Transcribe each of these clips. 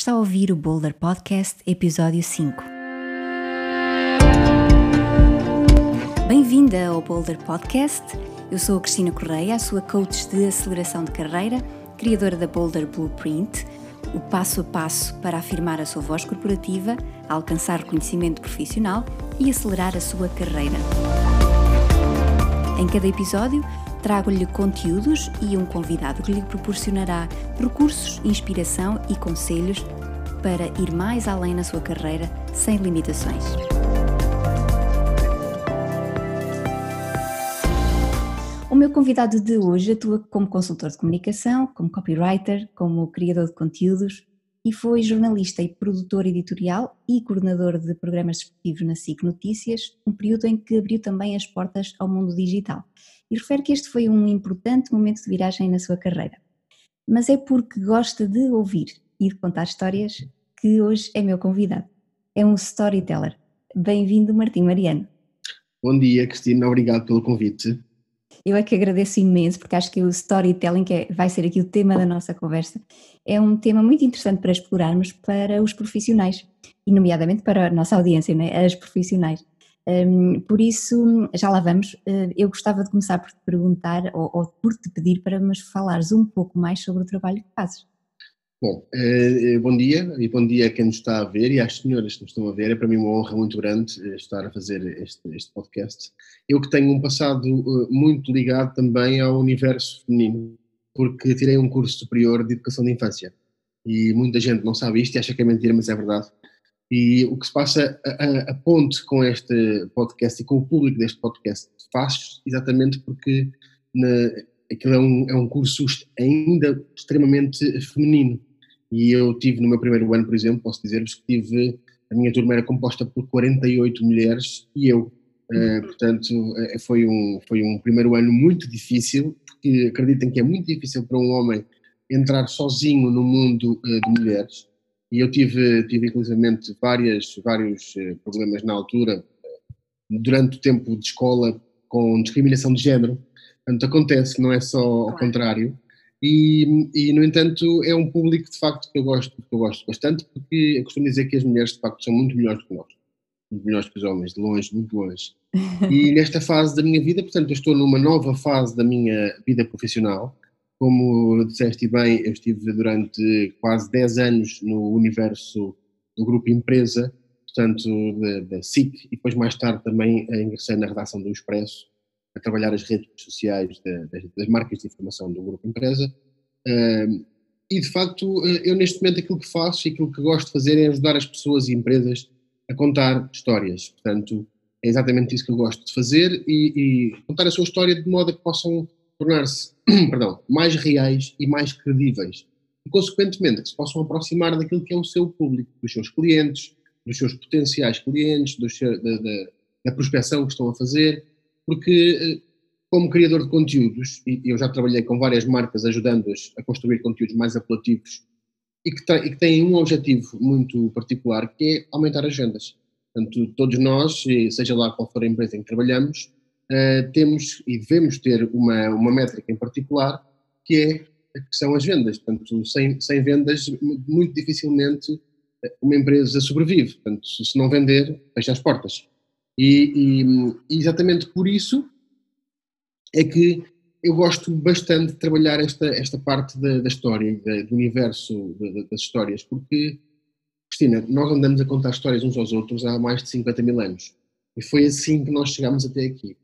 Está a ouvir o Boulder Podcast, episódio 5. Bem-vinda ao Boulder Podcast. Eu sou a Cristina Correia, a sua coach de aceleração de carreira, criadora da Boulder Blueprint, o passo a passo para afirmar a sua voz corporativa, alcançar reconhecimento profissional e acelerar a sua carreira. Em cada episódio, trago-lhe conteúdos e um convidado que lhe proporcionará recursos, inspiração e conselhos para ir mais além na sua carreira sem limitações. O meu convidado de hoje atua como consultor de comunicação, como copywriter, como criador de conteúdos e foi jornalista e produtor editorial e coordenador de programas desportivos na SIC Notícias, um período em que abriu também as portas ao mundo digital. E refere que este foi um importante momento de viragem na sua carreira. Mas é porque gosta de ouvir e de contar histórias que hoje é meu convidado. É um storyteller. Bem-vindo, Martim Mariano. Bom dia, Cristina, obrigado pelo convite. Eu é que agradeço imenso, porque acho que o storytelling, que é, vai ser aqui o tema da nossa conversa, é um tema muito interessante para explorarmos para os profissionais, e nomeadamente para a nossa audiência, é? as profissionais. Um, por isso, já lá vamos. Uh, eu gostava de começar por te perguntar, ou, ou por te pedir para nos falares um pouco mais sobre o trabalho que fazes. Bom, eh, bom dia e bom dia a quem nos está a ver e às senhoras que nos estão a ver. É para mim uma honra muito grande eh, estar a fazer este, este podcast. Eu que tenho um passado eh, muito ligado também ao universo feminino, porque tirei um curso superior de educação de infância e muita gente não sabe isto e acha que é mentira, mas é verdade. E o que se passa, a, a ponte com este podcast e com o público deste podcast faz exatamente porque na, aquilo é um, é um curso ainda extremamente feminino e eu tive no meu primeiro ano, por exemplo, posso dizer-vos que tive, a minha turma era composta por 48 mulheres e eu. Uh, portanto, uh, foi, um, foi um primeiro ano muito difícil, porque acreditem que é muito difícil para um homem entrar sozinho no mundo uh, de mulheres. E eu tive, tive inclusivamente várias, vários problemas na altura, durante o tempo de escola, com discriminação de género. Portanto, acontece, não é só ao contrário. E, e, no entanto, é um público de facto que eu gosto, que eu gosto bastante, porque eu costumo dizer que as mulheres de facto são muito melhores que nós, muito melhores que os homens, de longe, muito longe. E nesta fase da minha vida, portanto, eu estou numa nova fase da minha vida profissional. Como disseste bem, eu estive durante quase 10 anos no universo do grupo Empresa, portanto, da SIC, e depois mais tarde também ingressei na redação do Expresso, a trabalhar as redes sociais das, das marcas de informação do grupo empresa. e de facto, eh, eu neste momento aquilo que faço e aquilo que gosto de fazer é ajudar as pessoas e empresas a contar histórias. Portanto, é exatamente isso que eu gosto de fazer e, e contar a sua história de modo a que possam tornar-se perdão, mais reais e mais credíveis. E, consequentemente, que se possam aproximar daquilo que é o seu público, dos seus clientes, dos seus potenciais clientes, dos, da, da, da prospecção que estão a fazer porque eh, como criador de conteúdos, e eu já trabalhei com várias marcas ajudando-as a construir conteúdos mais apelativos e que, e que têm um objetivo muito particular que é aumentar as vendas. Portanto, todos nós, seja lá qual for a empresa em que trabalhamos, uh, temos e devemos ter uma, uma métrica em particular que é que são as vendas. Portanto, sem, sem vendas, muito dificilmente eh, uma empresa sobrevive. Portanto, se não vender, fecha as portas. E, e, exatamente por isso é que eu gosto bastante de trabalhar esta, esta parte da, da história, da, do universo da, das histórias, porque, Cristina, nós andamos a contar histórias uns aos outros há mais de 50 mil anos. E foi assim que nós chegámos até aqui.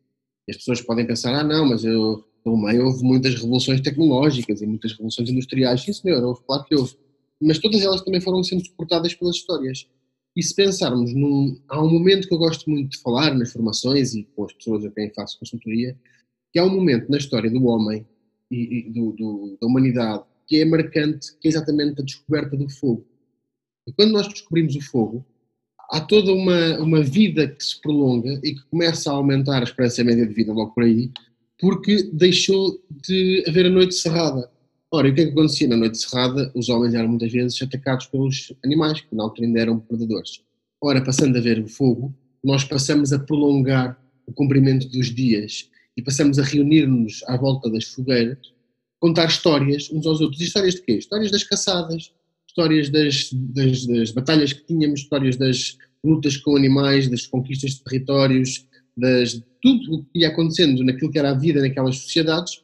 E as pessoas podem pensar, ah não, mas eu, pelo meio houve muitas revoluções tecnológicas e muitas revoluções industriais. Sim senhor, houve, claro que houve. Mas todas elas também foram sendo suportadas pelas histórias. E se pensarmos num. Há um momento que eu gosto muito de falar nas formações e com as pessoas a quem faço consultoria, que há um momento na história do homem e, e do, do, da humanidade que é marcante, que é exatamente a descoberta do fogo. E quando nós descobrimos o fogo, há toda uma, uma vida que se prolonga e que começa a aumentar a esperança média de vida logo por aí, porque deixou de haver a noite cerrada. Ora, e o que é que acontecia na noite cerrada? Os homens eram muitas vezes atacados pelos animais, que na altura ainda eram predadores. Ora, passando a ver o fogo, nós passamos a prolongar o comprimento dos dias e passamos a reunir-nos à volta das fogueiras, contar histórias uns aos outros. Histórias de quê? Histórias das caçadas, histórias das, das, das, batalhas que tínhamos, histórias das lutas com animais, das conquistas de territórios, das, tudo o que ia acontecendo naquilo que era a vida naquelas sociedades,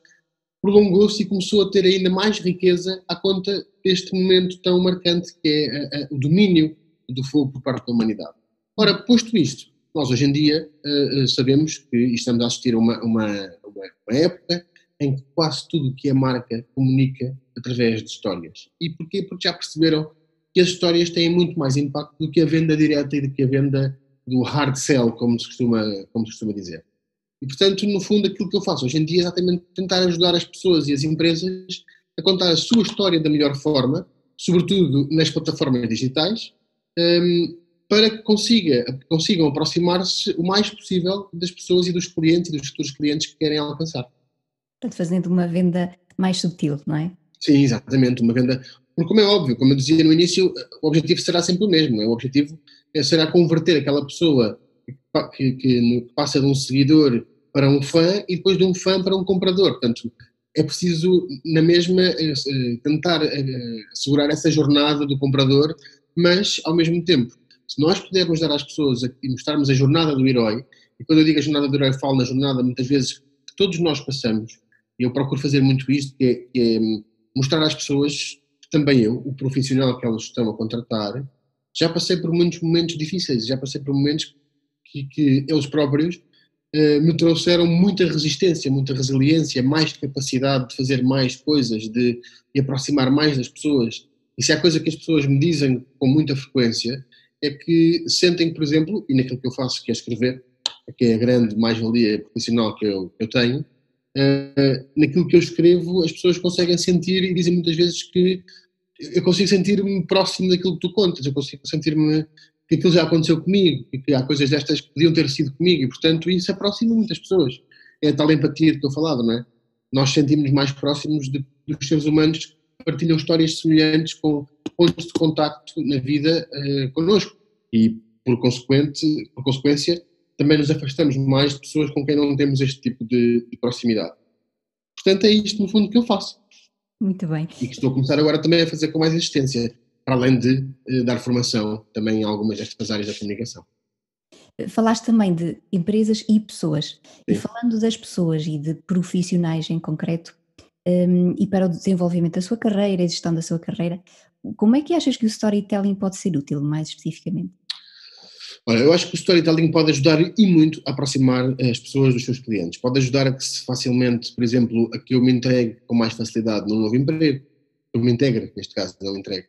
prolongou-se e começou a ter ainda mais riqueza à conta deste momento tão marcante que é a, a, o domínio do fogo por parte da humanidade. Ora, posto isto, nós hoje em dia uh, sabemos que estamos a assistir a uma, uma, uma, época em que quase tudo o que é marca comunica através de histórias. E porquê? Porque já perceberam que as histórias têm muito mais impacto do que a venda direta e do que a venda do hard sell, como se costuma, como se costuma dizer. E, portanto, no fundo, aquilo que eu faço hoje em dia é exatamente tentar ajudar as pessoas e as empresas a contar a sua história da melhor forma, sobretudo nas plataformas digitais, um, para que consiga, consigam aproximar-se o mais possível das pessoas e dos clientes e dos futuros clientes que querem alcançar. Portanto, fazendo uma venda mais subtil, não é? Sim, exatamente, uma venda. Porque, como é óbvio, como eu dizia no início, o objetivo será sempre o mesmo. É? O objetivo será converter aquela pessoa que, que, passa de um seguidor para um fã e depois de um fã para um comprador. Portanto, é preciso, na mesma, eh, eh, tentar eh, assegurar essa jornada do comprador, mas, ao mesmo tempo, se nós pudermos dar às pessoas e mostrarmos a jornada do herói, e quando eu digo a jornada do herói, falo na jornada, muitas vezes, que todos nós passamos, e eu procuro fazer muito isto, que é, que é mostrar às pessoas, também eu, o profissional que elas estão a contratar, já passei por muitos momentos difíceis, já passei por momentos que, que eles próprios eh, me trouxeram muita resistência, muita resiliência, mais capacidade de fazer mais coisas, de me aproximar mais das pessoas. E se há coisa que as pessoas me dizem com muita frequência, é que sentem, por exemplo, e naquilo que eu faço, que é escrever, que é a grande mais-valia profissional que eu, eu tenho, uh, naquilo que eu escrevo, as pessoas conseguem sentir e dizem muitas vezes que eu consigo sentir-me próximo daquilo que tu contas, eu consigo sentir-me que aquilo já aconteceu comigo e que há coisas destas que podiam ter sido comigo e, portanto, isso aproxima muitas pessoas. É a tal empatia que estou a falar, não é? Nós sentimos mais próximos de, dos seres humanos que partilham histórias semelhantes com pontos de contacto na vida uh, connosco e, por, consequente, por consequência, também nos afastamos mais de pessoas com quem não temos este tipo de, de proximidade. Portanto, é isto, no fundo, que eu faço. Muito bem. E que estou a começar agora também a fazer com mais existência para além de eh, dar formação também em algumas destas áreas da comunicação. Falaste também de empresas e pessoas. Sim. E falando das pessoas e de profissionais em concreto, um, e para o desenvolvimento da sua carreira e gestão da sua carreira, como é que achas que o storytelling pode ser útil, mais especificamente? Olha, eu acho que o storytelling pode ajudar e muito a aproximar as pessoas dos seus clientes. Pode ajudar a que se facilmente, por exemplo, a que eu me integre com mais facilidade num novo emprego, eu me integre, neste caso, não entregue,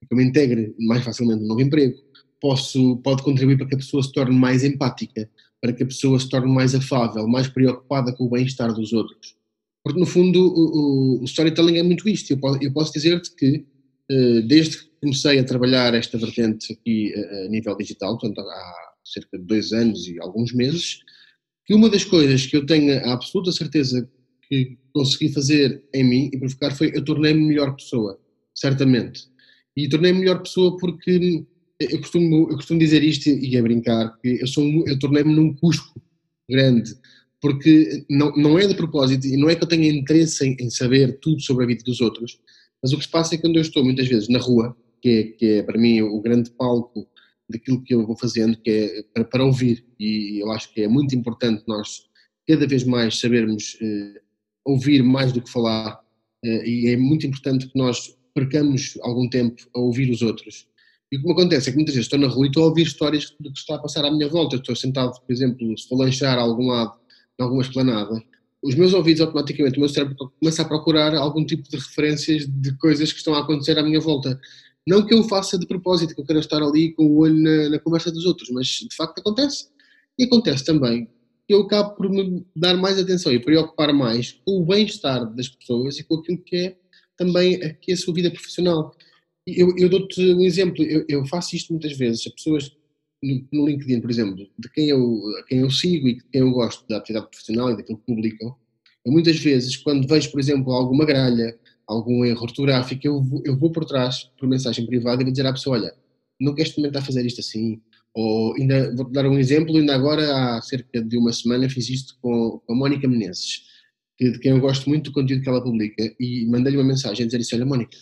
que eu me integre mais facilmente no novo emprego, posso, pode contribuir para que a pessoa se torne mais empática, para que a pessoa se torne mais afável, mais preocupada com o bem-estar dos outros. Porque, no fundo, o, o, storytelling é muito isto. Eu posso, eu posso dizer-te que, uh, desde que comecei a trabalhar esta vertente aqui uh, a nível digital, portanto, há cerca de dois anos e alguns meses, que uma das coisas que eu tenho a absoluta certeza que consegui fazer em mim e provocar foi eu tornei-me melhor pessoa, certamente. E tornei-me melhor pessoa porque eu costumo, eu costumo dizer isto e a brincar, que eu, sou, eu tornei-me num cusco grande, porque não, não é de propósito e não é que eu tenha interesse em, em, saber tudo sobre a vida dos outros, mas o que se passa é que quando eu estou muitas vezes na rua, que é, que é para mim o grande palco daquilo que eu vou fazendo, que é para, para ouvir, e eu acho que é muito importante nós cada vez mais sabermos eh, ouvir mais do que falar, eh, e é muito importante que nós percamos algum tempo a ouvir os outros. E o que me acontece é que muitas vezes estou na rua e estou a ouvir histórias do que está a passar à minha volta. estou sentado, por exemplo, se for lanchar a algum lado, em alguma esplanada, os meus ouvidos automaticamente, o meu cérebro começa a procurar algum tipo de referências de coisas que estão a acontecer à minha volta. Não que eu faça de propósito, que eu quero estar ali com o olho na, na conversa dos outros, mas de facto acontece. E acontece também que eu acabo por me dar mais atenção e preocupar mais com o bem-estar das pessoas e com aquilo que é também aqui a sua vida profissional. Eu, eu dou-te um exemplo, eu, eu, faço isto muitas vezes, as pessoas no, no, LinkedIn, por exemplo, de quem eu, quem eu sigo e de quem eu gosto da atividade profissional e daquilo que publicam, eu muitas vezes, quando vejo, por exemplo, alguma gralha, algum erro ortográfico, eu vou, eu vou por trás, por mensagem privada, e vou dizer à pessoa, olha, não queres experimentar fazer isto assim? Ou ainda, vou-te dar um exemplo, ainda agora, há cerca de uma semana, fiz isto com, com a Mónica Menezes que, de quem eu gosto muito do conteúdo que ela publica, e mandei-lhe uma mensagem a dizer isso: Olha, Mónica,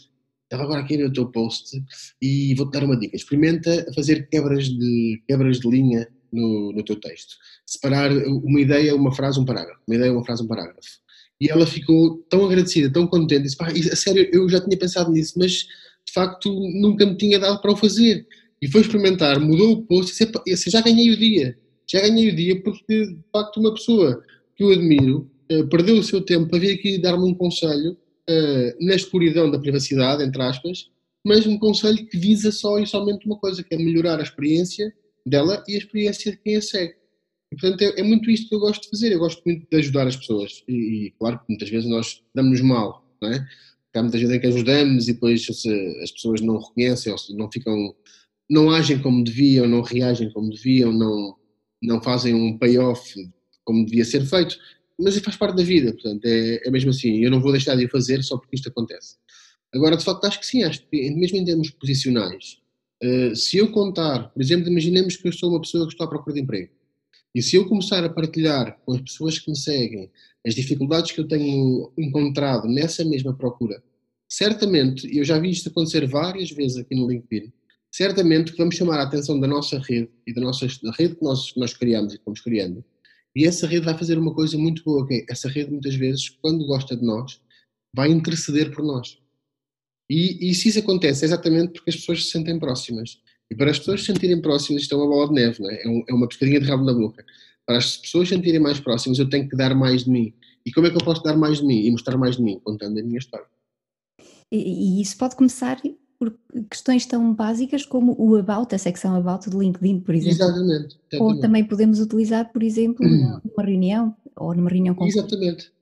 estava agora aqui no teu post e vou-te dar uma dica. Experimenta fazer quebras de, quebras de linha no, no teu texto. Separar uma ideia, uma frase, um parágrafo. Uma ideia, uma frase, um parágrafo. E ela ficou tão agradecida, tão contente. Disse, pá, a sério, eu já tinha pensado nisso, mas de facto nunca me tinha dado para o fazer. E foi experimentar, mudou o post e disse, já ganhei o dia. Já ganhei o dia porque de facto uma pessoa que eu admiro uh, perdeu o seu tempo para vir aqui dar-me um conselho uh, na escuridão da privacidade, entre aspas, mas um conselho que visa só e somente uma coisa, que é melhorar a experiência dela e a experiência de quem a segue. E, portanto, é, é, muito isto que eu gosto de fazer. Eu gosto muito de ajudar as pessoas. E, e claro que muitas vezes nós damos-nos mal, não é? Porque há muita gente em que ajudamos e depois as pessoas não reconhecem ou não ficam, não agem como deviam, não reagem como deviam, não, não fazem um payoff como devia ser feito. Mas faz parte da vida, portanto, é, é mesmo assim. Eu não vou deixar de o fazer só porque isto acontece. Agora, de facto, acho que sim, acho que mesmo em termos posicionais, uh, se eu contar, por exemplo, imaginemos que eu sou uma pessoa que estou à procura de emprego, e se eu começar a partilhar com as pessoas que me seguem as dificuldades que eu tenho encontrado nessa mesma procura, certamente, eu já vi isto acontecer várias vezes aqui no LinkedIn, certamente que vamos chamar a atenção da nossa rede e da nossa da rede que nós, nós criamos e que vamos criando, e essa rede vai fazer uma coisa muito boa, que é, essa rede muitas vezes, quando gosta de nós, vai interceder por nós. E, e se isso acontece é exatamente porque as pessoas se sentem próximas. E para as pessoas se sentirem próximas, isto é uma bola de neve, não é? É, um, é uma pescadinha de rabo na boca. Para as pessoas se sentirem mais próximas, eu tenho que dar mais de mim. E como é que eu posso dar mais de mim e mostrar mais de mim? Contando a minha história. E, e isso pode começar por questões tão básicas como o About, a secção About do LinkedIn, por exemplo. Exatamente. exatamente. Ou também podemos utilizar, por exemplo, hum. numa reunião ou numa reunião com Exatamente.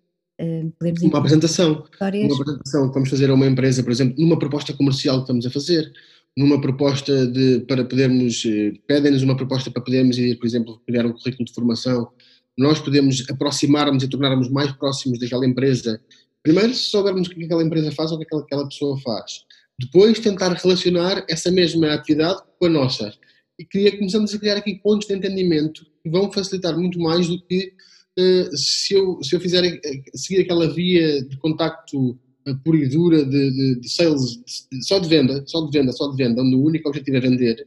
Uh, podemos uma apresentação. Histórias. Uma apresentação que vamos fazer a uma empresa, por exemplo, numa proposta comercial que estamos a fazer, numa proposta de, para podermos, eh, pedem-nos uma proposta para podermos ir, por exemplo, criar um currículo de formação, nós podemos aproximarmos e tornarmos mais próximos daquela empresa. Primeiro, se soubermos o que aquela empresa faz ou o que aquela, aquela pessoa faz. Depois, tentar relacionar essa mesma atividade com a nossa. E queria, começamos a criar aqui pontos de entendimento que vão facilitar muito mais do que uh, se, eu, se eu fizer eh, seguir aquela via de contacto pura e dura de, de, de sales, de, só de venda, só de venda, só de venda, onde o único objetivo é vender,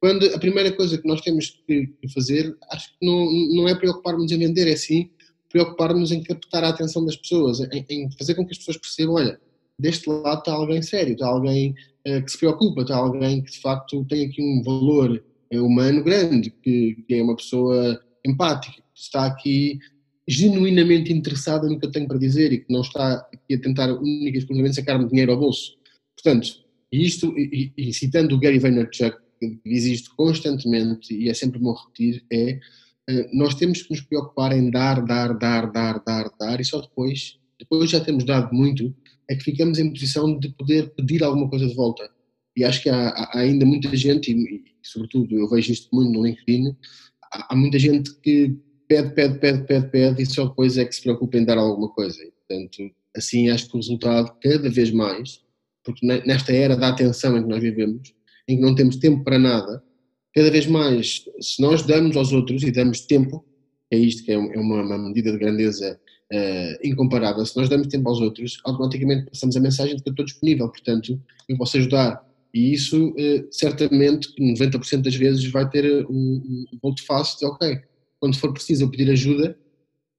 quando a primeira coisa que nós temos que fazer, acho que não, não é preocupar-nos em vender, é sim preocupar-nos em captar a atenção das pessoas, em, em, fazer com que as pessoas percebam, olha, deste lado está alguém sério, está alguém uh, que se preocupa, está alguém que de facto tem aqui um valor uh, humano grande, que, que, é uma pessoa empática, que está aqui genuinamente interessada no que eu tenho para dizer e que não está aqui a tentar única e exclusivamente sacar-me dinheiro ao bolso. Portanto, isto, e, e, citando o Gary Vaynerchuk, que diz isto constantemente e é sempre bom repetir, é eh, nós temos que nos preocupar em dar, dar, dar, dar, dar, dar e só depois, depois já temos dado muito, é que ficamos em posição de poder pedir alguma coisa de volta. E acho que há, há ainda muita gente, e, e, sobretudo eu vejo isto muito no LinkedIn, há, há muita gente que pede, pede, pede, pede, pede e só depois é que se preocupa em dar alguma coisa. E, portanto, assim acho que o resultado, cada vez mais, porque nesta era da atenção em que nós vivemos, em que não temos tempo para nada, cada vez mais, se nós damos aos outros e damos tempo, é isto que é, é uma, uma medida de grandeza uh, incomparável, se nós damos tempo aos outros, automaticamente passamos a mensagem de que eu estou disponível, portanto, eu posso ajudar. E isso, uh, certamente, 90% das vezes vai ter o um, um, um face de, ok, quando for preciso eu pedir ajuda,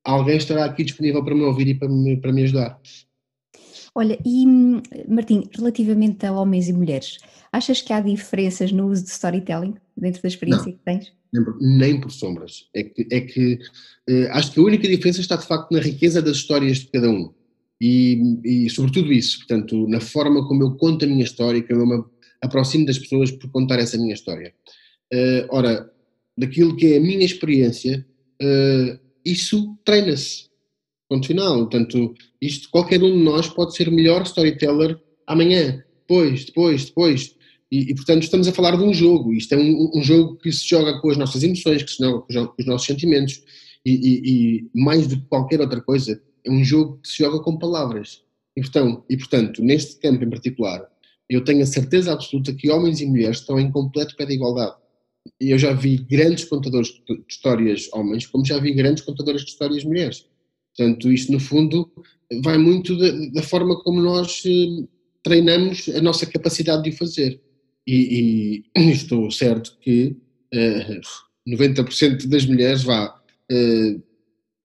alguém estará aqui disponível para me ouvir e para me, para me ajudar. Olha, e Martim, relativamente a homens e mulheres, achas que há diferenças no uso de storytelling dentro da experiência Não, que tens? Nem por, nem por sombras. É que, é que eh, acho que a única diferença está de facto na riqueza das histórias de cada um. E, e sobretudo isso, portanto, na forma como eu conto a minha história, como eu me aproximo das pessoas por contar essa minha história. Uh, ora, daquilo que é a minha experiência, uh, isso treina-se. Ponto final. Portanto, isto, qualquer um de nós pode ser melhor storyteller amanhã, depois, depois, depois. E, e, portanto, estamos a falar de um jogo. Isto é um, um, jogo que se joga com as nossas emoções, que se joga com os nossos sentimentos. E, e, e, mais do que qualquer outra coisa, é um jogo que se joga com palavras. E, portanto, e, portanto, neste campo em particular, eu tenho a certeza absoluta que homens e mulheres estão em completo pé de igualdade eu já vi grandes contadores de histórias homens, como já vi grandes contadoras de histórias mulheres. Portanto, isto no fundo vai muito da, da forma como nós eh, treinamos a nossa capacidade de o fazer. E, e estou certo que uh, 90% das mulheres, vá, uh,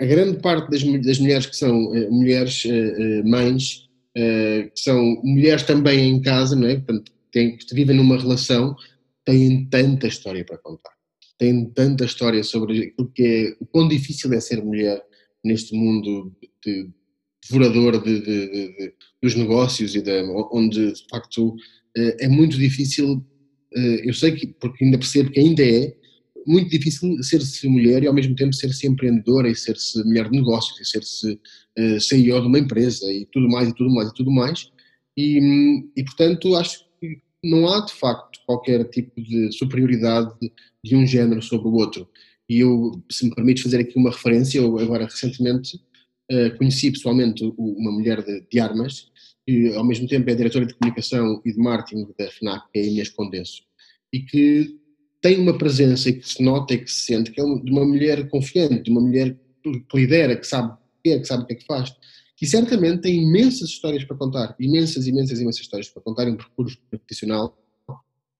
a grande parte das, das mulheres que são mulheres mães, que são mulheres também em casa, não é? Portanto, têm, que vivem numa relação, têm tanta história para contar. Têm tanta história sobre o que é, o quão difícil é ser mulher neste mundo de, devorador de, de, dos negócios e onde de facto é muito difícil. Eu sei que, porque ainda percebo que ainda é, muito difícil ser-se mulher e ao mesmo tempo ser-se empreendedora e ser-se mulher de negócios e ser-se eh, CEO de uma empresa e tudo mais e tudo mais e tudo mais. E, e portanto acho não há de facto qualquer tipo de superioridade de, um género sobre o outro. E eu, se me permites fazer aqui uma referência, eu agora recentemente uh, conheci pessoalmente uma mulher de, de, armas, que ao mesmo tempo é diretora de comunicação e de marketing da FNAC, que é a Inês Condenso, e que tem uma presença que se nota e que se sente que é de uma mulher confiante, de uma mulher que lidera, que sabe o que é, que sabe o que é que faz, que certamente tem imensas histórias para contar, imensas, imensas, imensas histórias para contar, um percurso profissional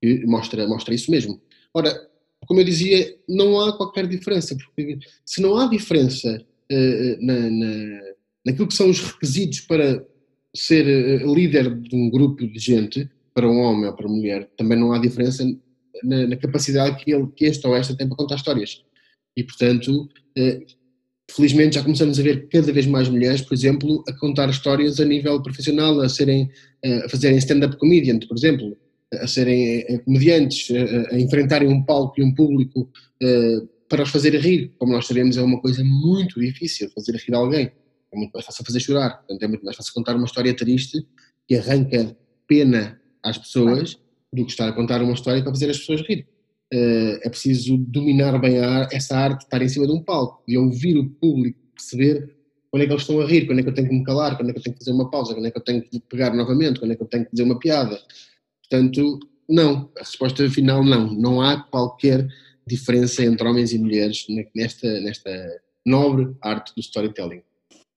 que mostra, mostra isso mesmo. Ora, como eu dizia, não há qualquer diferença, porque se não há diferença uh, na, na, naquilo que são os requisitos para ser uh, líder de um grupo de gente, para um homem ou para uma mulher, também não há diferença na, na, capacidade que, ele, que este ou esta tem para contar histórias. E, portanto, eh, felizmente já começamos a ver cada vez mais mulheres, por exemplo, a contar histórias a nível profissional, a, serem, eh, a fazerem stand-up comedian, por exemplo, a serem eh, comediantes, a, a, enfrentarem um palco e um público para os fazer rir. Como nós sabemos, é uma coisa muito difícil fazer rir alguém. É muito mais fácil fazer chorar. Portanto, é muito mais fácil contar uma história triste que arranca pena às pessoas do que estar a contar uma história para fazer as pessoas rir. Uh, é preciso dominar bem a, essa arte, estar em cima de um palco e ouvir o público, perceber quando é que eles estão a rir, quando é que eu tenho que me calar, quando é que eu tenho que fazer uma pausa, quando é que eu tenho que pegar novamente, quando é que eu tenho que dizer uma piada. Portanto, não. A resposta final, não. Não há qualquer diferença entre homens e mulheres nesta, nesta nobre arte do storytelling.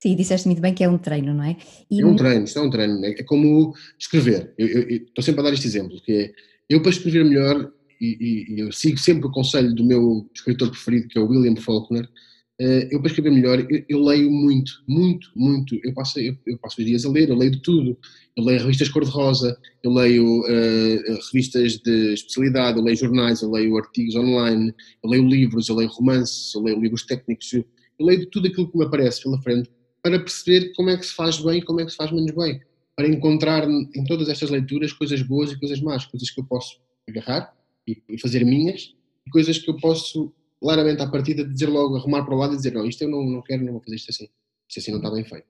Sim, disseste muito bem que é um treino, não é? E... É um treino, isto é um treino. É como escrever. Eu, eu, eu, estou sempre a dar este exemplo, que é, eu para escrever melhor, e, e, eu sigo sempre o conselho do meu escritor preferido, que é o William Faulkner, uh, eu para escrever melhor, eu, eu, leio muito, muito, muito. Eu passo, eu, passo os dias a ler, eu leio de tudo. Eu leio revistas cor-de-rosa, eu leio uh, revistas de especialidade, eu leio jornais, eu leio artigos online, eu leio livros, eu leio romances, eu leio livros técnicos, eu leio de tudo aquilo que me aparece pela frente para perceber como é que se faz bem e como é que se faz menos bem. Para encontrar em todas estas leituras coisas boas e coisas más, coisas que eu posso agarrar e fazer minhas, e coisas que eu posso, claramente, à partida, dizer logo, arrumar para o lado e dizer: não, isto eu não, não quero, não vou fazer isto assim. Isto assim não está bem feito.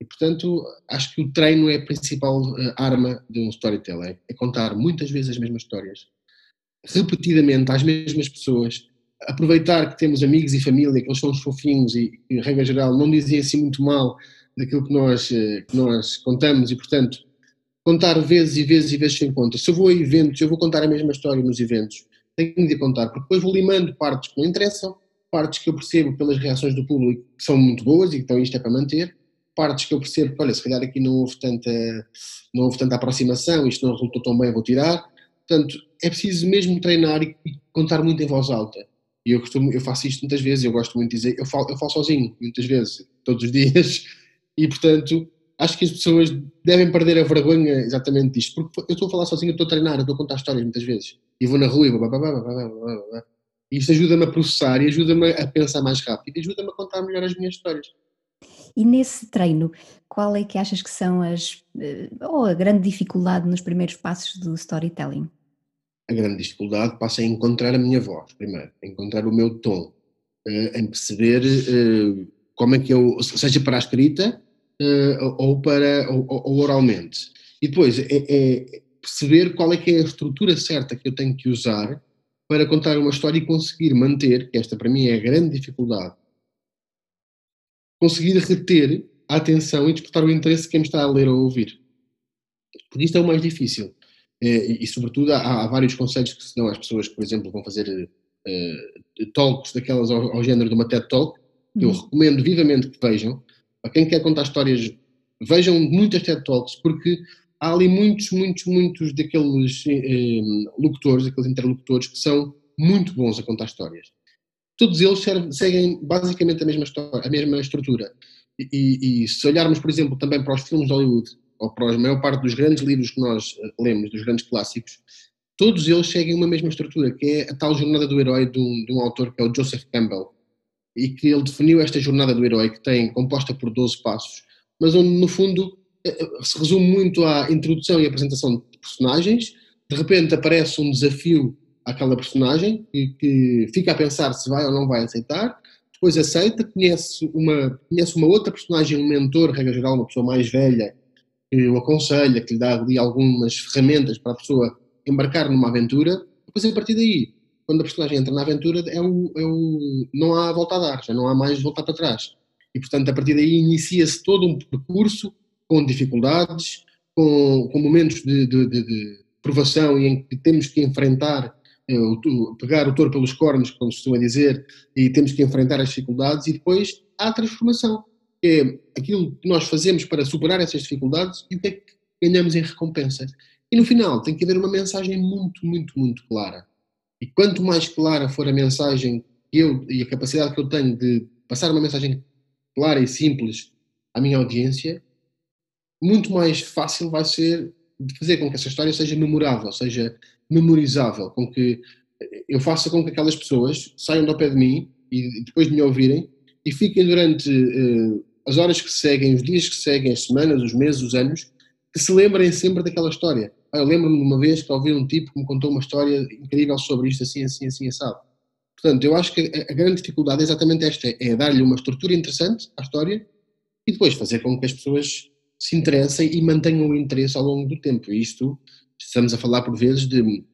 E, portanto, acho que o treino é a principal uh, arma de um storyteller. É contar muitas vezes as mesmas histórias, repetidamente, às mesmas pessoas, aproveitar que temos amigos e família, que eles são os fofinhos e, em regra geral, não dizem assim muito mal daquilo que nós, eh, que nós contamos e, portanto, contar vezes e vezes e vezes sem conta. Se eu vou a eventos, eu vou contar a mesma história nos eventos, tenho de contar, porque depois vou limando partes que não interessam, partes que eu percebo pelas reações do público que são muito boas e então isto é para manter, partes que eu percebo que, olha, se calhar aqui não houve tanta, não houve tanta aproximação, isto não resultou tão bem, vou tirar. Portanto, é preciso mesmo treinar e contar muito em voz alta. E eu costumo, eu faço isto muitas vezes, eu gosto muito de dizer, eu falo, eu falo sozinho, muitas vezes, todos os dias, e portanto, acho que as pessoas devem perder a vergonha exatamente disto, porque eu estou a falar sozinho, estou a treinar, estou a contar histórias muitas vezes, e vou na rua e blá, blá, blá, blá, blá, blá, blá. E isto ajuda-me a processar e ajuda-me a pensar mais rápido e ajuda-me a contar melhor as minhas histórias. E nesse treino, qual é que achas que são as, eh, ou a grande dificuldade nos primeiros passos do storytelling? a grande dificuldade passa a encontrar a minha voz, primeiro, encontrar o meu tom, uh, em perceber uh, como é que eu, seja para a escrita uh, ou para ou, ou, oralmente. E depois é, é, perceber qual é que é a estrutura certa que eu tenho que usar para contar uma história e conseguir manter, que esta para mim é a grande dificuldade, conseguir reter a atenção e despertar o interesse de quem me está a ler ou a ouvir. Porque isto é o mais difícil. Eh, e, e, sobretudo, há, há, vários conselhos que se dão às pessoas que, por exemplo, vão fazer uh, talks daquelas ao, ao, género de uma TED Talk, que eu uhum. recomendo vivamente que vejam. Para quem quer contar histórias, vejam muitas TED Talks, porque há ali muitos, muitos, muitos daqueles eh, locutores, daqueles interlocutores que são muito bons a contar histórias. Todos eles seguem basicamente a mesma, história, a mesma estrutura. E, e, e, se olharmos, por exemplo, também para os filmes de Hollywood, ou para a maior parte dos grandes livros que nós eh, lemos, dos grandes clássicos, todos eles seguem uma mesma estrutura, que é a tal jornada do herói de um, de um autor que é o Joseph Campbell, e que ele definiu esta jornada do herói, que tem composta por 12 passos, mas onde, no fundo, eh, eh, se resume muito à introdução e apresentação de personagens, de repente aparece um desafio àquela personagem, que, que fica a pensar se vai ou não vai aceitar, depois aceita, conhece uma, conhece uma outra personagem, um mentor, regra geral, uma pessoa mais velha, que o aconselha, que lhe dá ali algumas ferramentas para a pessoa embarcar numa aventura, depois a partir daí, quando a personagem entra na aventura, é é não há volta a dar, já não há mais voltar para trás. E portanto, a partir daí inicia-se todo um percurso com dificuldades, com, com momentos de, de, de, de, provação e em que temos que enfrentar, eh, pegar o touro pelos cornos, como se costuma dizer, e temos que enfrentar as dificuldades, e depois há a transformação, que é aquilo que nós fazemos para superar essas dificuldades e o que é que ganhamos em recompensa. E no final tem que haver uma mensagem muito, muito, muito clara. E quanto mais clara for a mensagem que eu e a capacidade que eu tenho de passar uma mensagem clara e simples à minha audiência, muito mais fácil vai ser de fazer com que essa história seja memorável, seja memorizável, com que eu faça com que aquelas pessoas saiam do pé de mim e depois de me ouvirem e fiquem durante uh, as horas que seguem, os dias que seguem, as semanas, os meses, os anos, que se lembrem sempre daquela história. Eu lembro-me de uma vez que ouvi um tipo que me contou uma história incrível sobre isto, assim, assim, assim, assado. Portanto, eu acho que a, grande dificuldade é exatamente esta: é dar-lhe uma estrutura interessante à história e depois fazer com que as pessoas se interessem e mantenham o interesse ao longo do tempo. E isto, estamos a falar por vezes de.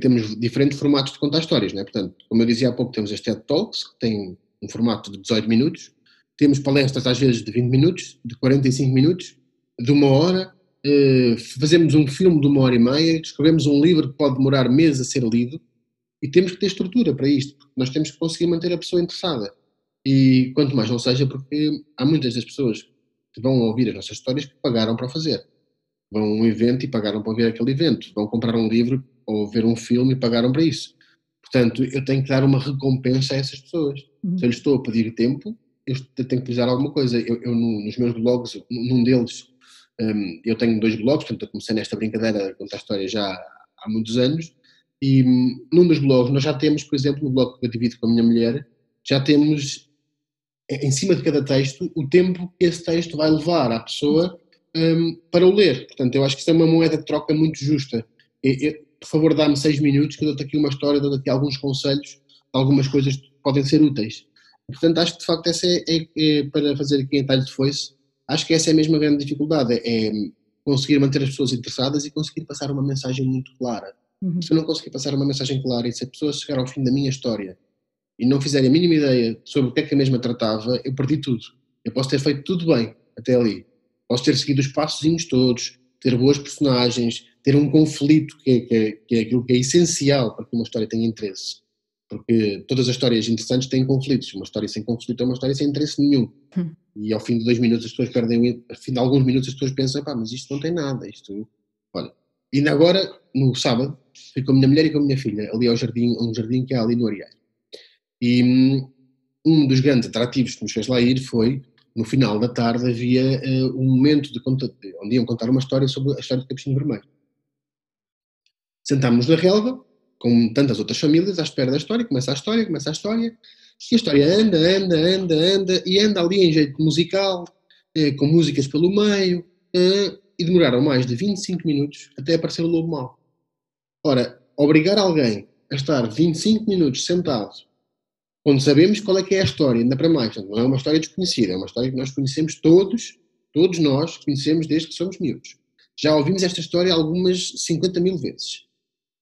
Temos diferentes formatos de contar histórias, não é? Portanto, como eu dizia há pouco, temos as TED Talks, que têm um formato de 18 minutos, temos palestras às vezes de 20 minutos, de 45 minutos, de uma hora, fazemos um filme de uma hora e meia, escrevemos um livro que pode demorar meses a ser lido e temos que ter estrutura para isto, porque nós temos que conseguir manter a pessoa interessada. E quanto mais não seja, porque há muitas das pessoas que vão ouvir as nossas histórias que pagaram para fazer. Vão a um evento e pagaram para ver aquele evento. Vão comprar um livro ou ver um filme e pagaram para isso. Portanto, eu tenho que dar uma recompensa a essas pessoas. Uhum. Se eu lhes estou a pedir tempo, eu tenho que lhes dar alguma coisa. Eu, eu nos meus blogs, num deles, eu tenho dois blogs, portanto, eu comecei nesta brincadeira a contar histórias já há muitos anos, e um, num dos blogs nós já temos, por exemplo, no blog que eu divido com a minha mulher, já temos em cima de cada texto o tempo que esse texto vai levar à pessoa um, para o ler. Portanto, eu acho que isso é uma moeda de troca muito justa. Eu, eu, por favor, dá-me seis minutos que eu dou-te aqui uma história, dou-te aqui alguns conselhos, algumas coisas que podem ser úteis. Portanto, acho que de facto essa é, é, é para fazer aqui em talho de foice, acho que essa é a mesma grande dificuldade, é conseguir manter as pessoas interessadas e conseguir passar uma mensagem muito clara. Uhum. Se eu não conseguir passar uma mensagem clara e se a pessoa chegar ao fim da minha história e não fizer a mínima ideia sobre o que é que a mesma tratava, eu perdi tudo. Eu posso ter feito tudo bem até ali. Posso ter seguido os passozinhos todos, ter boas personagens, ter um conflito que é, que é, que é aquilo que é essencial para que uma história tenha interesse porque todas as histórias interessantes têm conflitos. Uma história sem conflito é uma história sem interesse nenhum. Hum. E ao fim de dois minutos as pessoas perdem, ao fim de alguns minutos as pessoas pensam, pá, mas isto não tem nada, isto... Olha, e agora, no sábado, fui com a minha mulher e com a minha filha, ali ao jardim, um jardim que há ali no Ariel. E hum, um dos grandes atrativos que nos fez lá ir foi, no final da tarde, havia uh, um momento de, onde iam contar uma história sobre a história do Capuchinho Vermelho. Sentámos na relva, como tantas outras famílias, à espera da história, começa a história, começa a história, e a história anda, anda, anda, anda, e anda ali em jeito musical, eh, com músicas pelo meio, eh, e demoraram mais de 25 minutos até aparecer o lobo mau. Ora, obrigar alguém a estar 25 minutos sentado, quando sabemos qual é que é a história, ainda para mais, não é uma história desconhecida, é uma história que nós conhecemos todos, todos nós conhecemos desde que somos miúdos. Já ouvimos esta história algumas 50 mil vezes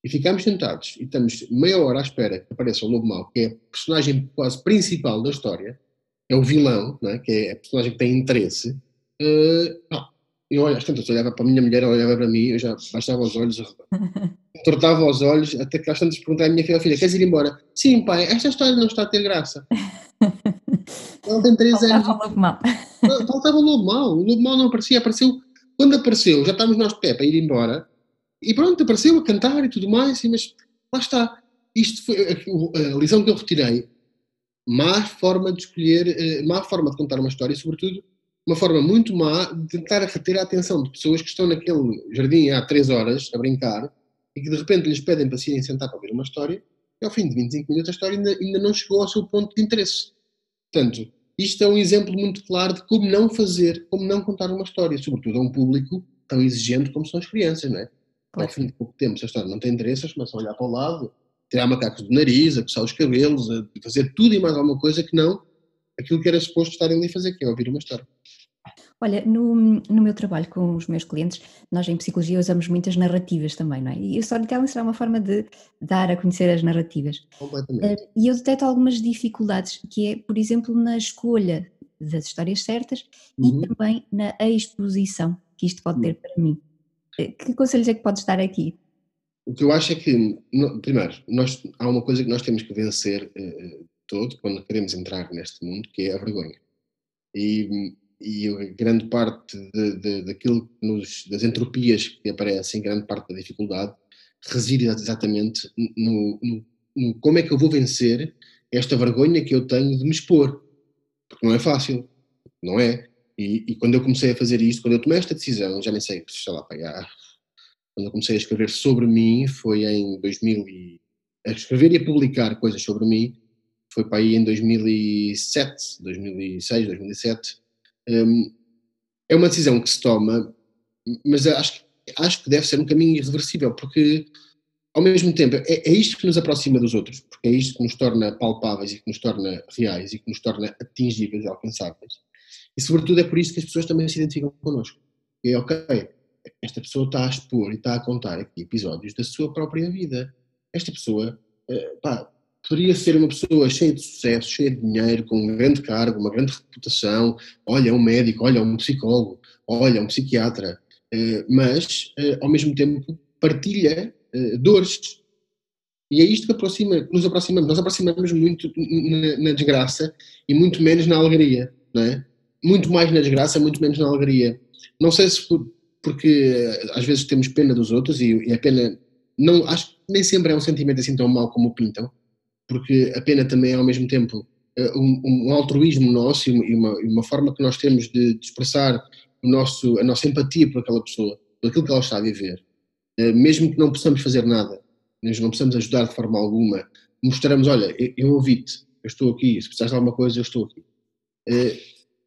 e ficamos sentados e estamos meia hora à espera que apareça o Lobo Mau, que é a personagem quase principal da história, é o vilão, é? que é a personagem que tem interesse, uh, não. eu às tantas olhava para a minha mulher, olhava para mim, eu já baixava os olhos, tortava os olhos, até que às tantas perguntei à minha filha, filha, queres ir embora? Sim, pai, esta história não está a ter graça. Ela tem três anos. Faltava o Lobo Mau. Faltava o Lobo Mau. O Lobo Mau não aparecia, apareceu Quando apareceu, já estávamos nós de pé para ir embora, e pronto, apareceu a cantar e tudo mais, mas lá está. Isto foi a, lição que eu retirei. Má forma de escolher, uh, má forma de contar uma história, e sobretudo uma forma muito má de tentar reter a atenção de pessoas que estão naquele jardim há três horas a brincar e que de repente lhes pedem para se irem sentar para ouvir uma história e ao fim de 25 minutos a história ainda, ainda não chegou ao seu ponto de interesse. Portanto, isto é um exemplo muito claro de como não fazer, como não contar uma história, sobretudo a um público tão exigente como são as crianças, não é? Ao fim de pouco tempo, se a história não tem interesse, eles começam a olhar para o lado, tirar macacos do nariz, a coçar os cabelos, a fazer tudo e mais alguma coisa que não aquilo que era suposto estarem ali a fazer, que é ouvir uma história. Olha, no, no meu trabalho com os meus clientes, nós em psicologia usamos muitas narrativas também, não é? E o storytelling será uma forma de dar a conhecer as narrativas. Completamente. Uh, e eu detecto algumas dificuldades, que é, por exemplo, na escolha das histórias certas uhum. e também na exposição que isto pode ter uhum. para mim. Uh, que conselhos é que podes dar aqui? O que eu acho é que, primeiro, nós, há uma coisa que nós temos que vencer uh, todo quando queremos entrar neste mundo, que é a vergonha. E e grande parte de, de, daquilo nos, das entropias que aparecem, grande parte da dificuldade, reside exatamente no, no, no, como é que eu vou vencer esta vergonha que eu tenho de me expor. Porque não é fácil, não é? E, e quando eu comecei a fazer isto, quando eu tomei esta decisão, já nem sei, sei lá, pegar. Quando eu comecei a escrever sobre mim, foi em 2000 e, a escrever e a publicar coisas sobre mim, foi para aí em 2007, 2006, 2007, um, é uma decisão que se toma, mas acho, acho que deve ser um caminho irreversível, porque ao mesmo tempo é, é isto que nos aproxima dos outros, porque é isto que nos torna palpáveis e que nos torna reais e que nos torna atingíveis e alcançáveis. E sobretudo é por isso que as pessoas também se identificam connosco. É ok, esta pessoa está a expor e está a contar aqui episódios da sua própria vida. Esta pessoa, eh, pá, poderia ser uma pessoa cheia de sucesso, cheia de dinheiro, com um grande cargo, uma grande reputação, olha, um médico, olha, um psicólogo, olha, um psiquiatra, eh, mas, eh, ao mesmo tempo, partilha dores. E é isto que aproxima, nos aproximamos. Nós aproximamos muito na desgraça e muito menos na alegria, não é? Muito mais na desgraça, muito menos na alegria. Não sei se por, porque às vezes temos pena dos outros e, e a pena não acho nem sempre é um sentimento assim tão mau como o pintam porque a pena também é ao mesmo tempo eh, um, um altruísmo nosso e uma, uma, forma que nós temos de, de, expressar o nosso, a nossa empatia por aquela pessoa, por aquilo que ela está a viver. Eh, mesmo que não possamos fazer nada, não possamos ajudar de forma alguma, mostramos, olha, eu, eu ouvi-te, eu estou aqui, se precisares de alguma coisa, eu estou aqui.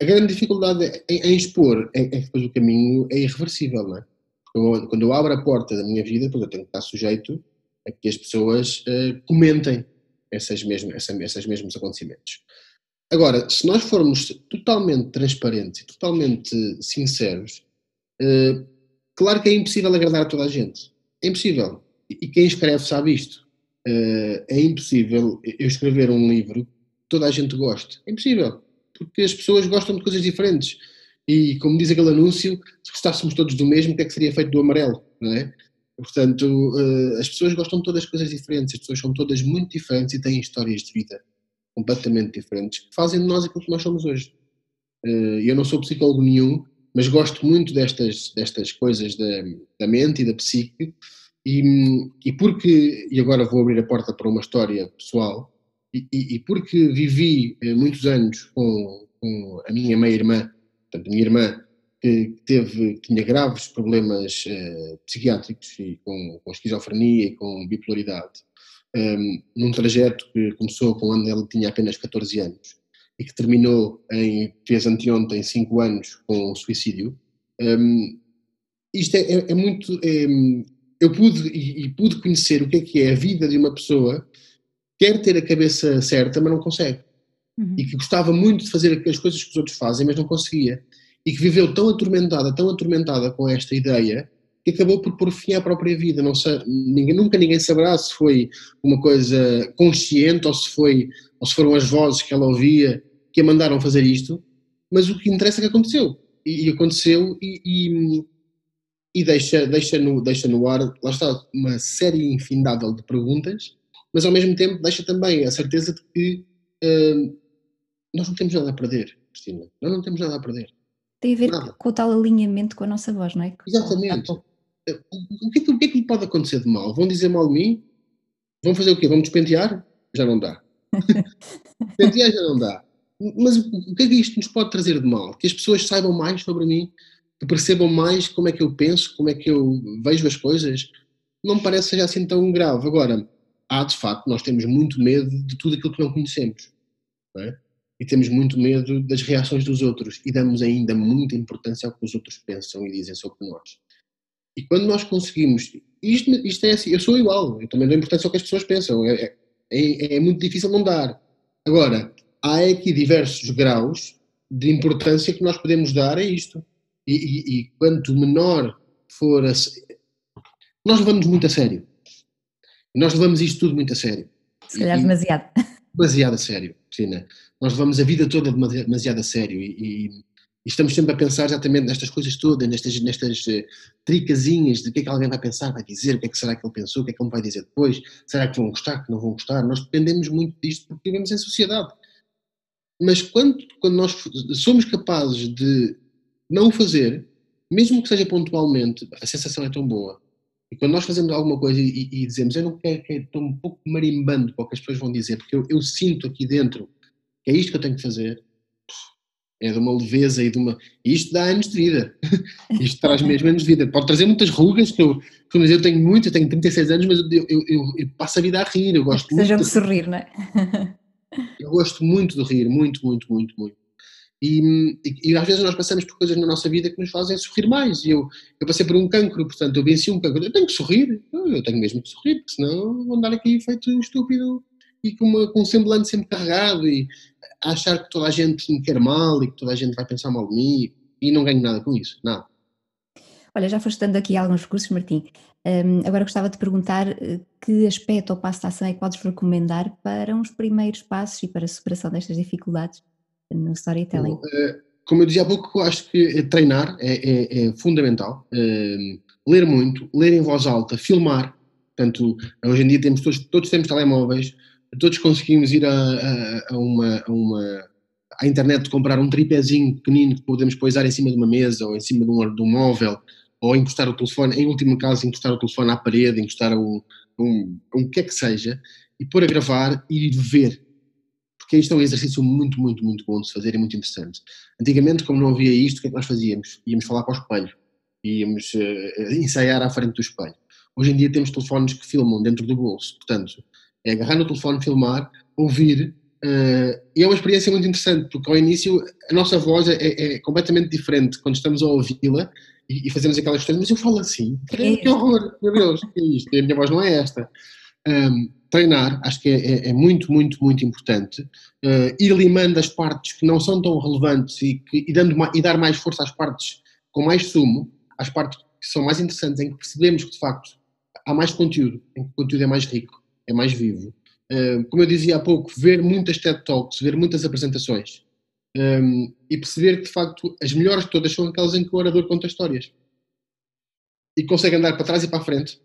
A grande dificuldade em, em expor é, é que depois o caminho é irreversível, não é? Quando eu abro a porta da minha vida, depois eu tenho que estar sujeito a que as pessoas uh, comentem mesmas, esses mesmos acontecimentos. Agora, se nós formos totalmente transparentes e totalmente sinceros, uh, claro que é impossível agradar a toda a gente. É impossível. E quem escreve sabe isto. Uh, é impossível eu escrever um livro que toda a gente goste. É impossível. Porque as pessoas gostam de coisas diferentes. E, como diz aquele anúncio, se gostássemos todos do mesmo, o que é que seria feito do amarelo? Não é? Portanto, uh, as pessoas gostam de todas as coisas diferentes, as pessoas são todas muito diferentes e têm histórias de vida completamente diferentes que fazem de nós aquilo que nós somos hoje. Uh, eu não sou psicólogo nenhum, mas gosto muito destas, destas coisas da, da mente e da psique, e, e porque, e agora vou abrir a porta para uma história pessoal, e, e, porque vivi uh, muitos anos com, com a minha meia-irmã, portanto, a minha irmã que teve, tinha graves problemas uh, psiquiátricos e com, com, esquizofrenia e com bipolaridade, um, ehm, num trajeto que começou quando ela tinha apenas 14 anos e que terminou em, fez anteontem 5 anos com suicídio. Um, ehm, isto é, é, é muito. É, eu pude e, e, pude conhecer o que é que é a vida de uma pessoa que quer ter a cabeça certa, mas não consegue. Uhum. E que gostava muito de fazer as coisas que os outros fazem, mas não conseguia e que viveu tão atormentada, tão atormentada com esta ideia, que acabou por pôr fim à própria vida. Não sei, ninguém, nunca ninguém saberá se foi uma coisa consciente ou se, foi, ou se foram as vozes que ela ouvia que a mandaram fazer isto, mas o que interessa é que aconteceu. E, e aconteceu e, e, e, deixa, deixa, no, deixa no ar, lá está, uma série infindável de perguntas, mas ao mesmo tempo deixa também a certeza de que uh, nós não temos nada a perder, Cristina. Nós não temos nada a perder. Tem a ver Nada. com o tal alinhamento com a nossa voz, não é? Exatamente. O que, é que, o que é que lhe pode acontecer de mal? Vão dizer mal de mim? Vão fazer o quê? Vão despentear? Já não dá. despentear já não dá. Mas o que é que isto nos pode trazer de mal? Que as pessoas saibam mais sobre mim, que percebam mais como é que eu penso, como é que eu vejo as coisas. Não me parece que seja assim tão grave. Agora, há de facto, nós temos muito medo de tudo aquilo que não conhecemos. Não é? E temos muito medo das reações dos outros e damos ainda muita importância ao que os outros pensam e dizem sobre nós. E quando nós conseguimos. Isto, isto é assim, eu sou igual, eu também dou importância ao que as pessoas pensam. É, é, é muito difícil não dar. Agora, há aqui diversos graus de importância que nós podemos dar a isto. E, e, e quanto menor for a. Nós levamos muito a sério. Nós levamos isto tudo muito a sério. Se calhar demasiado. Demasiado a sério, Cristina. Nós levamos a vida toda demasiado a sério e, e, estamos sempre a pensar exatamente nestas coisas todas, nestas, nestas uh, tricazinhas de o que é que alguém vai pensar, vai dizer, o que é que será que ele pensou, o que é que ele vai dizer depois, será que vão gostar, que não vão gostar. Nós dependemos muito disto porque vivemos em sociedade. Mas quando, quando nós somos capazes de não o fazer, mesmo que seja pontualmente, a sensação é tão boa. E quando nós fazemos alguma coisa e, e dizemos, eu não quero, quero, estou um pouco marimbando para o que as pessoas vão dizer, porque eu, eu, sinto aqui dentro que é isto que eu tenho que fazer, é de uma leveza e de uma. E isto dá anos de vida. isto traz mesmo anos de vida. Pode trazer muitas rugas, que eu, eu tenho muito, eu tenho 36 anos, mas eu, eu, eu, eu passo a vida a rir. Eu gosto Seja muito. de sorrir, não é? eu gosto muito de rir, muito, muito, muito, muito. E, e, e, às vezes nós passamos por coisas na nossa vida que nos fazem sorrir mais. E eu, eu passei por um cancro, portanto, eu venci um cancro. Eu tenho que sorrir, eu tenho mesmo que sorrir, porque senão vou andar aqui feito estúpido e com, uma, com um semblante sempre carregado e achar que toda a gente me quer mal e que toda a gente vai pensar mal de mim e não ganho nada com isso, nada. Olha, já foste dando aqui alguns recursos, Martim. Um, agora gostava de perguntar eh, que aspecto ou passo de ação é que podes recomendar para uns primeiros passos e para a superação destas dificuldades no storytelling? Eh, como eu dizia há pouco, acho que treinar é, é, é fundamental. Uh, ler muito, ler em voz alta, filmar. Portanto, hoje em dia temos todos, todos temos telemóveis, todos conseguimos ir a, a, a uma, a uma à internet comprar um tripézinho pequenino que podemos pousar em cima de uma mesa ou em cima de um, de um móvel ou encostar o telefone, em último caso, encostar o telefone à parede, encostar a um, um, um que é que seja, e pôr a gravar e ver. Porque isto é um exercício muito, muito, muito bom de se fazer e muito interessante. Antigamente, como não havia isto, o que é que nós fazíamos? Íamos falar para o espelho, íamos uh, ensaiar à frente do espelho. Hoje em dia temos telefones que filmam dentro do bolso, portanto, é agarrar no telefone, filmar, ouvir, uh, e é uma experiência muito interessante, porque ao início a nossa voz é, é completamente diferente quando estamos a ouvi-la e, e fazemos aquelas questões, mas eu falo assim, que, que horror, meu Deus, que é isto? A minha voz não é esta. Um, treinar, acho que é, é, é, muito, muito, muito importante. Uh, ir limando as partes que não são tão relevantes e, que, e, dando, e dar mais força às partes com mais sumo, às partes que são mais interessantes, em que percebemos que de facto há mais conteúdo, em que o conteúdo é mais rico, é mais vivo. Uh, como eu dizia há pouco, ver muitas TED Talks, ver muitas apresentações um, e perceber que de facto as melhores de todas são aquelas em que o orador conta histórias e consegue andar para trás e para a frente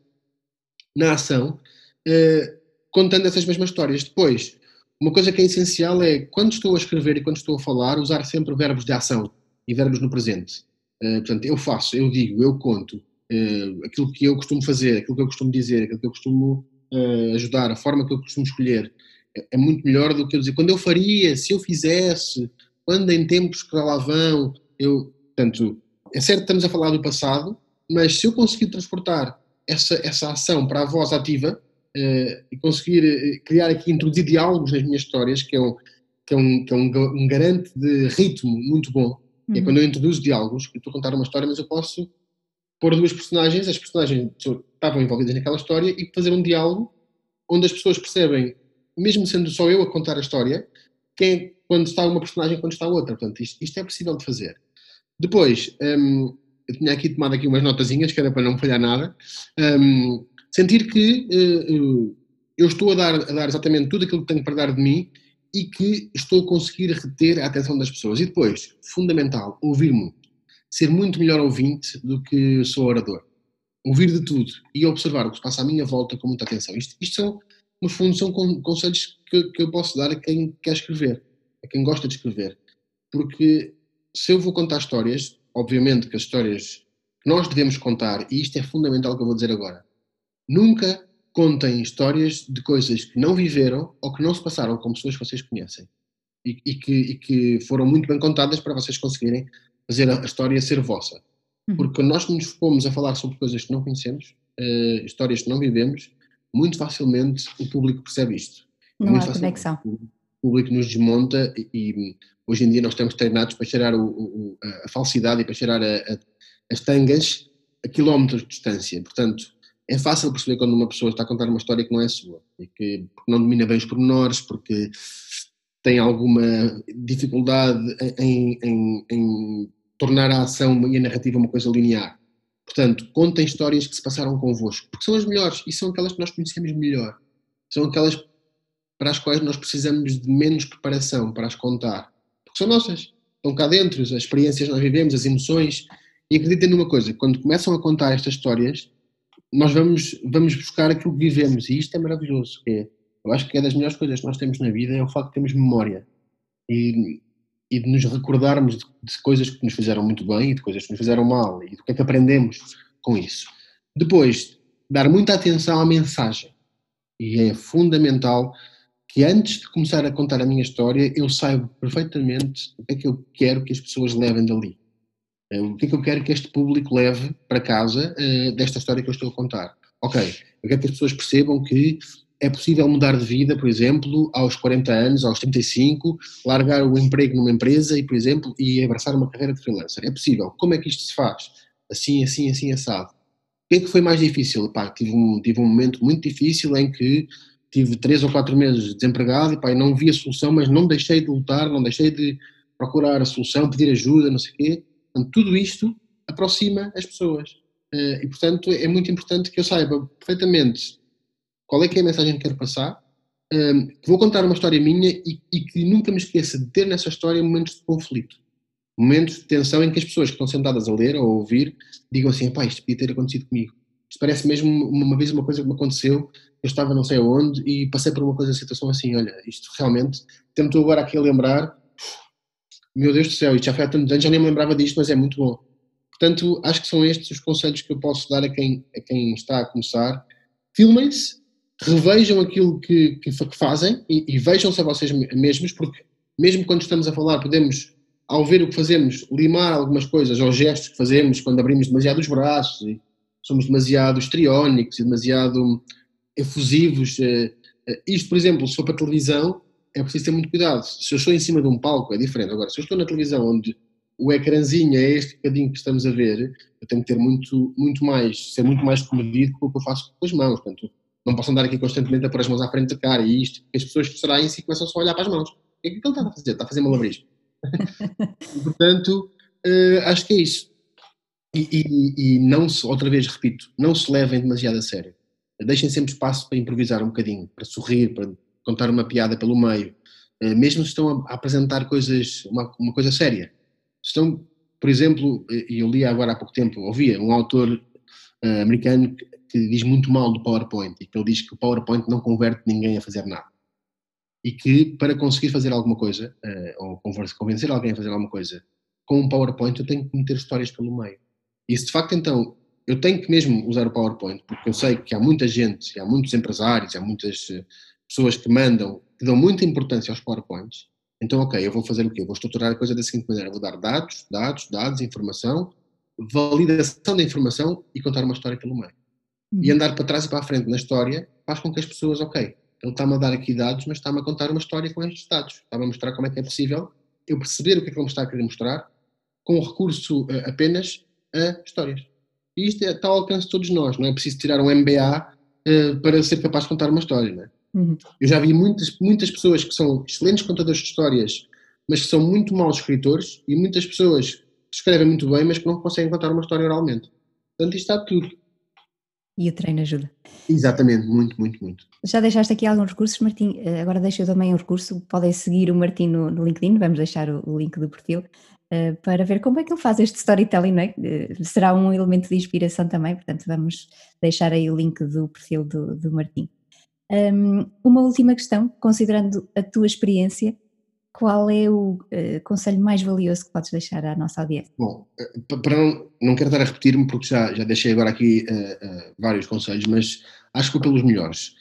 na ação, uh, contando essas mesmas histórias. Depois, uma coisa que é essencial é quando estou a escrever e quando estou a falar, usar sempre verbos de ação e verbos no presente. Uh, portanto, eu faço, eu digo, eu conto uh, aquilo que eu costumo fazer, aquilo que eu costumo dizer, aquilo que eu costumo ajudar, a forma que eu costumo escolher. É, é muito melhor do que eu dizer quando eu faria, se eu fizesse, quando em tempos que lá vão, eu, portanto, é certo que estamos a falar do passado, mas se eu conseguir transportar essa, essa ação para a voz ativa uh, e conseguir uh, criar aqui, introduzir diálogos nas minhas histórias, que é um, que é um, que é um, um garante de ritmo muito bom, uhum. é quando eu introduzo diálogos, eu estou a contar uma história, mas eu posso pôr duas personagens, as personagens estavam envolvidas naquela história e fazer um diálogo onde as pessoas percebem, mesmo sendo só eu a contar a história, quem é quando está uma personagem quando está outra. Portanto, isto, isto é possível de fazer. Depois, um, eu tinha aqui tomado aqui umas notazinhas, que era para não falhar nada. Um, sentir que uh, eu estou a dar, a dar exatamente tudo aquilo que tenho para dar de mim e que estou a conseguir reter a atenção das pessoas. E depois, fundamental, ouvir muito. Ser muito melhor ouvinte do que sou orador. Ouvir de tudo e observar o que se passa à minha volta com muita atenção. Isto, isto são, no fundo, são conselhos que, que eu posso dar a quem quer escrever a quem gosta de escrever. Porque se eu vou contar histórias, obviamente que as histórias que nós devemos contar, e isto é fundamental que eu vou dizer agora, nunca contem histórias de coisas que não viveram ou que não se passaram com pessoas que vocês conhecem e, e, que, e que, foram muito bem contadas para vocês conseguirem fazer a, a história ser vossa. Uhum. Porque quando nós nos fomos a falar sobre coisas que não conhecemos, uh, histórias que não vivemos, muito facilmente o público percebe isto. Não muito há conexão. O público nos desmonta e, e, hoje em dia nós estamos treinados para cheirar o, o, a falsidade e para cheirar a, a, as tangas a quilómetros de distância. Portanto, é fácil perceber quando uma pessoa está a contar uma história que não é sua e que não domina bem os pormenores, porque tem alguma dificuldade em, em, em, tornar a ação e a narrativa uma coisa linear. Portanto, contem histórias que se passaram convosco, porque são as melhores e são aquelas que nós conhecemos melhor. São aquelas para as quais nós precisamos de menos preparação para as contar, porque são nossas, estão cá dentro, as experiências que nós vivemos, as emoções. E acreditem numa coisa: quando começam a contar estas histórias, nós vamos, vamos buscar aquilo que vivemos e isto é maravilhoso. É, eu acho que é das melhores coisas que nós temos na vida é o facto de termos memória e, e de nos recordarmos de, de, coisas que nos fizeram muito bem e de coisas que nos fizeram mal e do que é que aprendemos com isso. Depois, dar muita atenção à mensagem e é fundamental que antes de começar a contar a minha história eu saiba perfeitamente o que é que eu quero que as pessoas levem dali. Eh, o que é que eu quero que este público leve para casa uh, desta história que eu estou a contar? Ok, eu quero que as pessoas percebam que é possível mudar de vida, por exemplo, aos 40 anos, aos 35, largar o emprego numa empresa e, por exemplo, e abraçar uma carreira de freelancer. É possível. Como é que isto se faz? Assim, assim, assim, assado. O que é que foi mais difícil? Pá, tive, um, tive um momento muito difícil em que tive três ou quatro meses desempregado e pá, não vi a solução, mas não deixei de lutar, não deixei de procurar a solução, pedir ajuda, não sei o quê. Portanto, tudo isto aproxima as pessoas. Eh, e, portanto, é muito importante que eu saiba perfeitamente qual é que é a mensagem que quero passar, ehm, vou contar uma história minha e, e, que nunca me esqueça de ter nessa história momentos de conflito, momentos de tensão em que as pessoas que estão sentadas a ler ou a ouvir digam assim, pá, isto podia ter acontecido comigo. Isto parece mesmo uma vez uma coisa que me aconteceu, eu estava não sei aonde e passei por uma coisa, situação assim, olha, isto realmente, tento agora aqui a lembrar, meu Deus do céu, isto já foi há tantos anos, já nem me lembrava disto, mas é muito bom. Portanto, acho que são estes os conselhos que eu posso dar a quem, a quem está a começar. Filmem-se, revejam aquilo que, que, que fazem e, e vejam-se a vocês mesmos, porque mesmo quando estamos a falar, podemos, ao ver o que fazemos, limar algumas coisas, ou gestos que fazemos quando abrimos demasiado os braços e somos demasiado histriónicos e demasiado efusivos. Eh, eh, isto, por exemplo, se for para televisão, é preciso ter muito cuidado. Se eu estou em cima de um palco, é diferente. Agora, se eu estou na televisão onde o ecrãzinho é este bocadinho que estamos a ver, eu tenho que ter muito, muito mais, ser muito mais comedido com o que eu faço com as mãos. Portanto, não posso andar aqui constantemente a pôr as mãos à frente da cara e isto, as pessoas que distraem-se e começam só a olhar para as mãos. O que é que ele está a fazer? Está a fazer malabarismo. portanto, uh, acho que é isso. E, e, e, não se, outra vez repito, não se levem demasiado a sério. Deixem sempre espaço para improvisar um bocadinho, para sorrir, para contar uma piada pelo meio, uh, mesmo se estão a, apresentar coisas, uma, uma, coisa séria. Estão, por exemplo, e eu li agora há pouco tempo, ouvia um autor uh, americano que diz muito mal do PowerPoint e que ele diz que o PowerPoint não converte ninguém a fazer nada. E que para conseguir fazer alguma coisa, uh, ou convencer alguém a fazer alguma coisa com um PowerPoint, eu tenho que meter histórias pelo meio. E se de facto então eu tenho que mesmo usar o PowerPoint, porque eu sei que há muita gente, há muitos empresários, há muitas eh, pessoas que mandam, que dão muita importância aos PowerPoints, então ok, eu vou fazer o quê? Vou estruturar a coisa da seguinte maneira, vou dar dados, dados, dados, informação, validação da informação e contar uma história pelo meio. Uhum. E andar para trás e para a frente na história faz com que as pessoas, ok, ele está-me a dar aqui dados, mas está-me a contar uma história com estes dados. Está-me a mostrar como é que é possível eu perceber o que é que ele me está a querer mostrar com recurso uh, apenas a histórias. E isto é, está ao alcance de todos nós, não é preciso tirar um MBA uh, eh, para ser capaz de contar uma história, não é? Uhum. Eu já vi muitas, muitas pessoas que são excelentes contadores de histórias, mas que são muito maus escritores, e muitas pessoas que escrevem muito bem, mas que não conseguem contar uma história oralmente. Portanto, isto está tudo. E o treino ajuda. Exatamente, muito, muito, muito. Já deixaste aqui alguns recursos, Martim. Eh, agora deixo eu também um recurso. Podem seguir o Martim no, no LinkedIn, vamos deixar o, o link do perfil, uh, para ver como é que ele faz este storytelling. Não é? Uh, será um elemento de inspiração também, portanto, vamos deixar aí o link do perfil do, do Martim. Um, uma última questão, considerando a tua experiência, qual é o uh, conselho mais valioso que podes deixar à nossa audiência? Bom, para não, não quero estar a repetir-me, porque já, já deixei agora aqui uh, vários conselhos, mas acho que pelos melhores.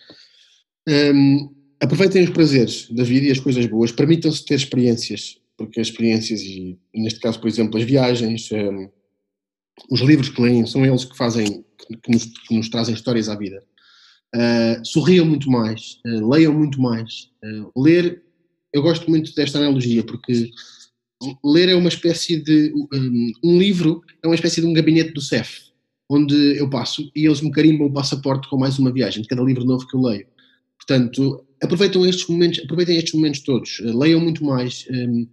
Um, aproveitem os prazeres da vida e as coisas boas, permitam-se ter experiências, porque as experiências, e neste caso, por exemplo, as viagens, um, os livros que leem, são eles que fazem, que nos, que nos trazem histórias à vida. Uh, sorriam muito mais, uh, leiam muito mais. Uh, ler, eu gosto muito desta analogia, porque ler é uma espécie de. Um, um, livro é uma espécie de um gabinete do CEF, onde eu passo e eles me carimbam o passaporte com mais uma viagem, de cada livro novo que eu leio. Portanto, aproveitem estes momentos, aproveitem estes momentos todos, leiam muito mais. Um,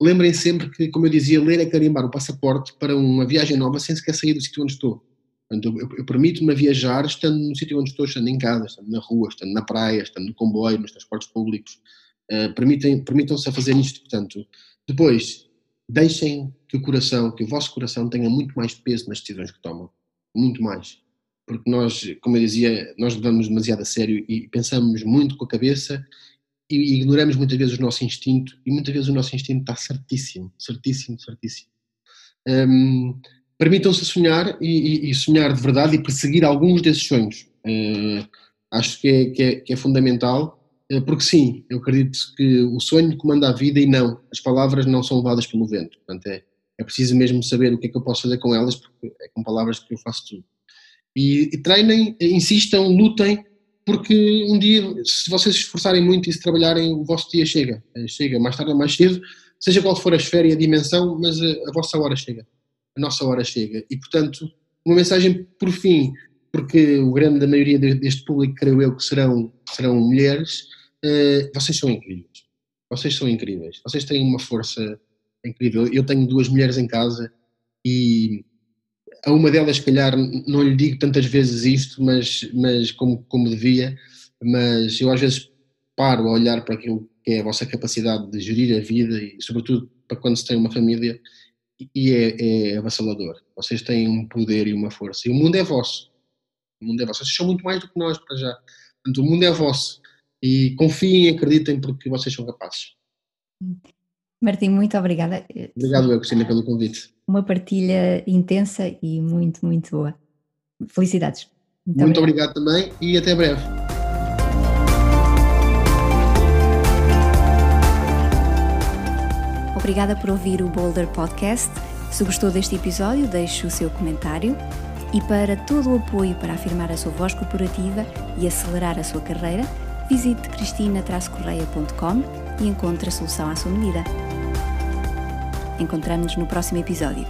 lembrem sempre que, como eu dizia, ler é carimbar o passaporte para uma viagem nova sem sequer sair do sítio onde estou. Portanto, eu, eu permito-me viajar estando no sítio onde estou, estando em casa, estando na rua, estando na praia, estando no comboio, nos transportes públicos. Uh, permitam-se a fazer isto, portanto. Depois, deixem que o coração, que o vosso coração tenha muito mais peso nas decisões que tomam. Muito mais. Porque nós, como eu dizia, nós levamos demasiado a sério e pensamos muito com a cabeça e ignoramos muitas vezes o nosso instinto e muitas vezes o nosso instinto está certíssimo, certíssimo, certíssimo. Um, Permitam-se sonhar e, e, e, sonhar de verdade e perseguir alguns desses sonhos. Uh, acho que é, que é, que é fundamental, uh, porque sim, eu acredito que o sonho comanda a vida e não, as palavras não são levadas pelo vento. Portanto, é, é preciso mesmo saber o que é que eu posso fazer com elas, porque é com palavras que eu faço tudo. E, e treinem, insistam, lutem, porque um dia, se vocês se esforçarem muito e se trabalharem, o vosso dia chega. Eh, chega mais tarde ou mais cedo, seja qual for a esfera e a dimensão, mas a, a vossa hora chega. A nossa hora chega. E, portanto, uma mensagem por fim, porque o grande da maioria deste público, creio eu, que serão, serão mulheres, uh, vocês são incríveis. Vocês são incríveis. Vocês têm uma força incrível. Eu tenho duas mulheres em casa e a uma delas, se calhar, não lhe digo tantas vezes isto, mas, mas como, como devia, mas eu às vezes paro a olhar para aquilo que é a vossa capacidade de gerir a vida e, sobretudo, para quando se tem uma família, e é, é avassalador. Vocês têm um poder e uma força. E o mundo é vosso. O mundo é vosso. Vocês são muito mais do que nós, para já. Portanto, o mundo é vosso. E confiem e acreditem porque vocês são capazes. Martim, muito obrigada. Obrigado, eu, Cristina, pelo convite uma partilha intensa e muito, muito boa. Felicidades. Muito, muito obrigado. obrigado também e até breve. Obrigada por ouvir o Boulder Podcast. Se gostou deste episódio, deixe o seu comentário. E para todo o apoio para afirmar a sua voz corporativa e acelerar a sua carreira, visite cristina-correia.com e encontre a solução à sua medida. Encontramos-nos no próximo episódio.